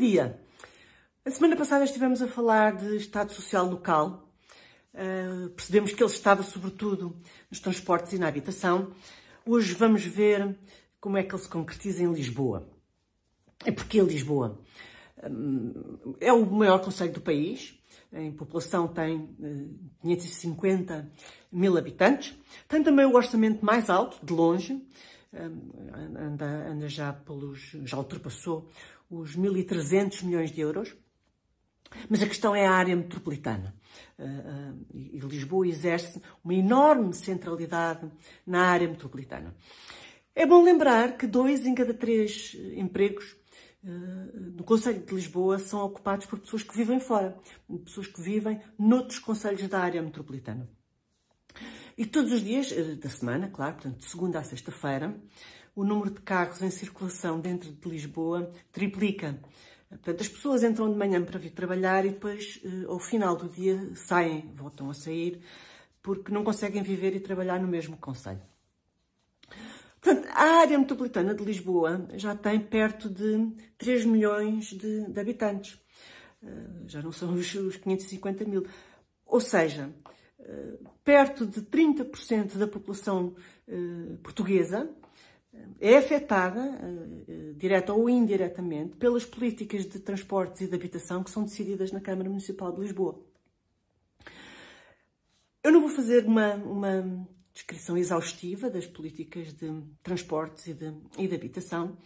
dia! A semana passada estivemos a falar de Estado Social local. Uh, percebemos que ele estava sobretudo nos transportes e na habitação. Hoje vamos ver como é que ele se concretiza em Lisboa. E porquê Lisboa? Uh, é o maior conselho do país. Em população tem uh, 550 mil habitantes. Tem também o orçamento mais alto, de longe. Anda, anda já pelos, já ultrapassou os 1.300 milhões de euros. Mas a questão é a área metropolitana. Uh, uh, e Lisboa exerce uma enorme centralidade na área metropolitana. É bom lembrar que dois em cada três empregos uh, no Conselho de Lisboa são ocupados por pessoas que vivem fora, pessoas que vivem noutros conselhos da área metropolitana. E todos os dias da semana, claro, portanto, de segunda a sexta-feira, o número de carros em circulação dentro de Lisboa triplica. Portanto, as pessoas entram de manhã para vir trabalhar e depois, eh, ao final do dia, saem, voltam a sair, porque não conseguem viver e trabalhar no mesmo conselho. Portanto, a área metropolitana de Lisboa já tem perto de 3 milhões de, de habitantes. Eh, já não são os, os 550 mil. Ou seja, eh, perto de 30% da população portuguesa é afetada, uh, direta ou indiretamente, pelas políticas de transportes e de habitação que são decididas na Câmara Municipal de Lisboa. Eu não vou fazer uma, uma descrição exaustiva das políticas de transportes e de, e de habitação,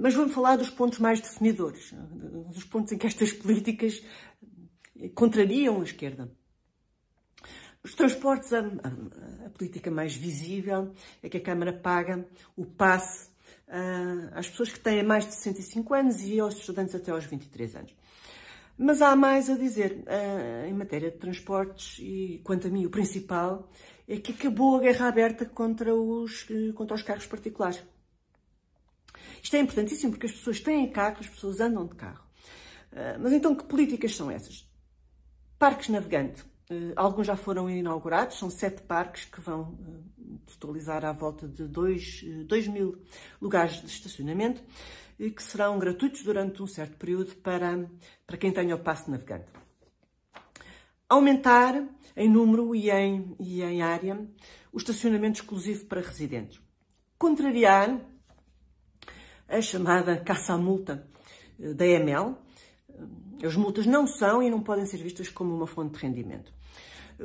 mas vou falar dos pontos mais definidores, dos pontos em que estas políticas contrariam a esquerda. Os transportes, a, a, a, política mais visível é que a Câmara paga o passe uh, às pessoas que têm mais de 65 anos e aos estudantes até aos 23 anos. Mas há mais a dizer uh, em matéria de transportes e, quanto a mim, o principal é que acabou a guerra aberta contra os, contra os carros particulares. Isto é importantíssimo porque as pessoas têm carro, as pessoas andam de carro. Uh, mas então, que políticas são essas? Parques navegante. Uh, alguns já foram inaugurados, são sete parques que vão uh, totalizar à volta de 2 uh, mil lugares de estacionamento e que serão gratuitos durante um certo período para, para quem tenha o passe navegante. Aumentar em número e em, e em área o estacionamento exclusivo para residentes. Contrariar a chamada caça à multa da EML. As multas não são e não podem ser vistas como uma fonte de rendimento.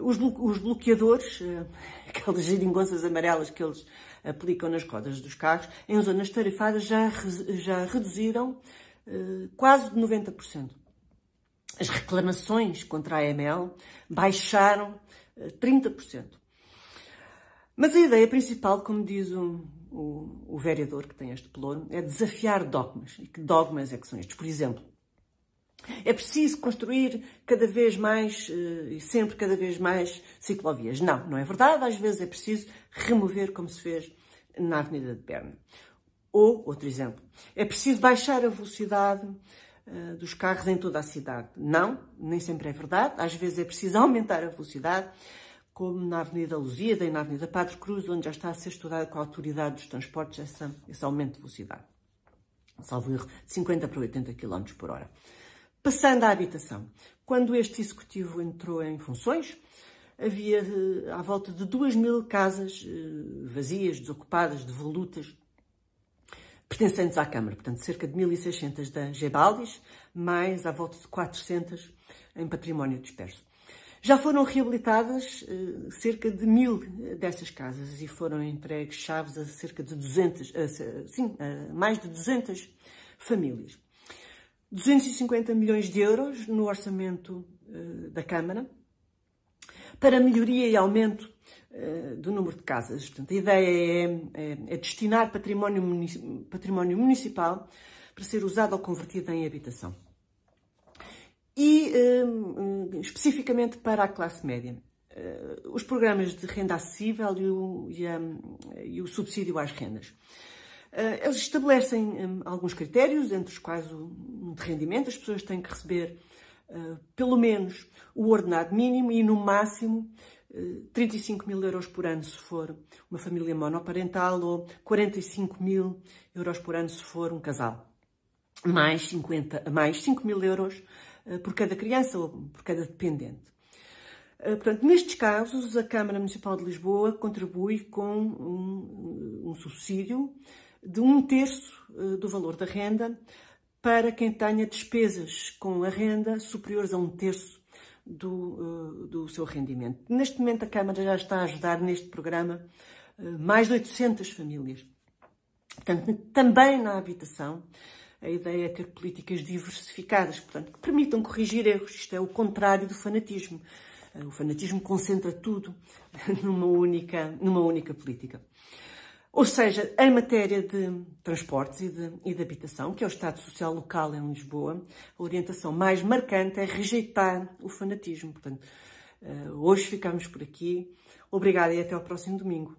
Os, bloqueadores, eh, aquelas geringonças amarelas que eles aplicam nas rodas dos carros, em zonas tarifadas já, já reduziram uh, quase de 90%. As reclamações contra a AML baixaram uh, eh, 30%. Mas a ideia principal, como diz o, o, o vereador que tem este plano, é desafiar dogmas. E que dogmas é que são estes? Por exemplo, é preciso construir cada vez mais eh, e sempre cada vez mais ciclovias. Não, não é verdade. Às vezes é preciso remover, como se fez na Avenida de Berna. Ou, outro exemplo, é preciso baixar a velocidade uh, dos carros em toda a cidade. Não, nem sempre é verdade. Às vezes é preciso aumentar a velocidade, como na Avenida Lusíada e na Avenida Padre Cruz, onde já está a ser estudado com a autoridade dos transportes essa, esse aumento de velocidade. Salvo erro, de 50 para 80 km por hora. Passando à habitação. Quando este executivo entrou em funções, havia eh, à volta de 2 mil casas eh, vazias, desocupadas, devolutas, pertencentes à Câmara. Portanto, cerca de 1.600 da Gebaldis, mais à volta de 400 em património disperso. Já foram reabilitadas eh, cerca de mil dessas casas e foram entregues chaves a cerca de 200, sim, a mais de 200 famílias. 250 milhões de euros no orçamento uh, da Câmara para melhoria e aumento uh, do número de casas. Portanto, a ideia é, é, é destinar património, munici património municipal para ser usado ou convertido em habitação. E uh, especificamente para a classe média. os programas de renda acessível e o, e, a, e o subsídio às rendas. Eh, eles estabelecem um, alguns critérios, entre os quais o de rendimento. As pessoas têm que receber uh, pelo menos o ordenado mínimo e, no máximo, uh, eh, 35 mil euros por ano se for uma família monoparental ou 45 mil euros por ano se for um casal. mais, 50, mais 5 mil euros por cada criança ou por cada dependente. Portanto, nestes casos, a Câmara Municipal de Lisboa contribui com um, um subsídio de um terço do valor da renda para quem tenha despesas com a renda superiores a um terço do, do seu rendimento. Neste momento, a Câmara já está a ajudar neste programa mais de 800 famílias. Portanto, também na habitação, a ideia é ter políticas diversificadas, portanto, que permitam corrigir erros. Isto é o contrário do fanatismo. O fanatismo concentra tudo numa única, numa única política. Ou seja, em matéria de transportes e de, e de, habitação, que é o Estado Social Local em Lisboa, a orientação mais marcante é rejeitar o fanatismo. Portanto, hoje ficamos por aqui. Obrigada e até ao próximo domingo.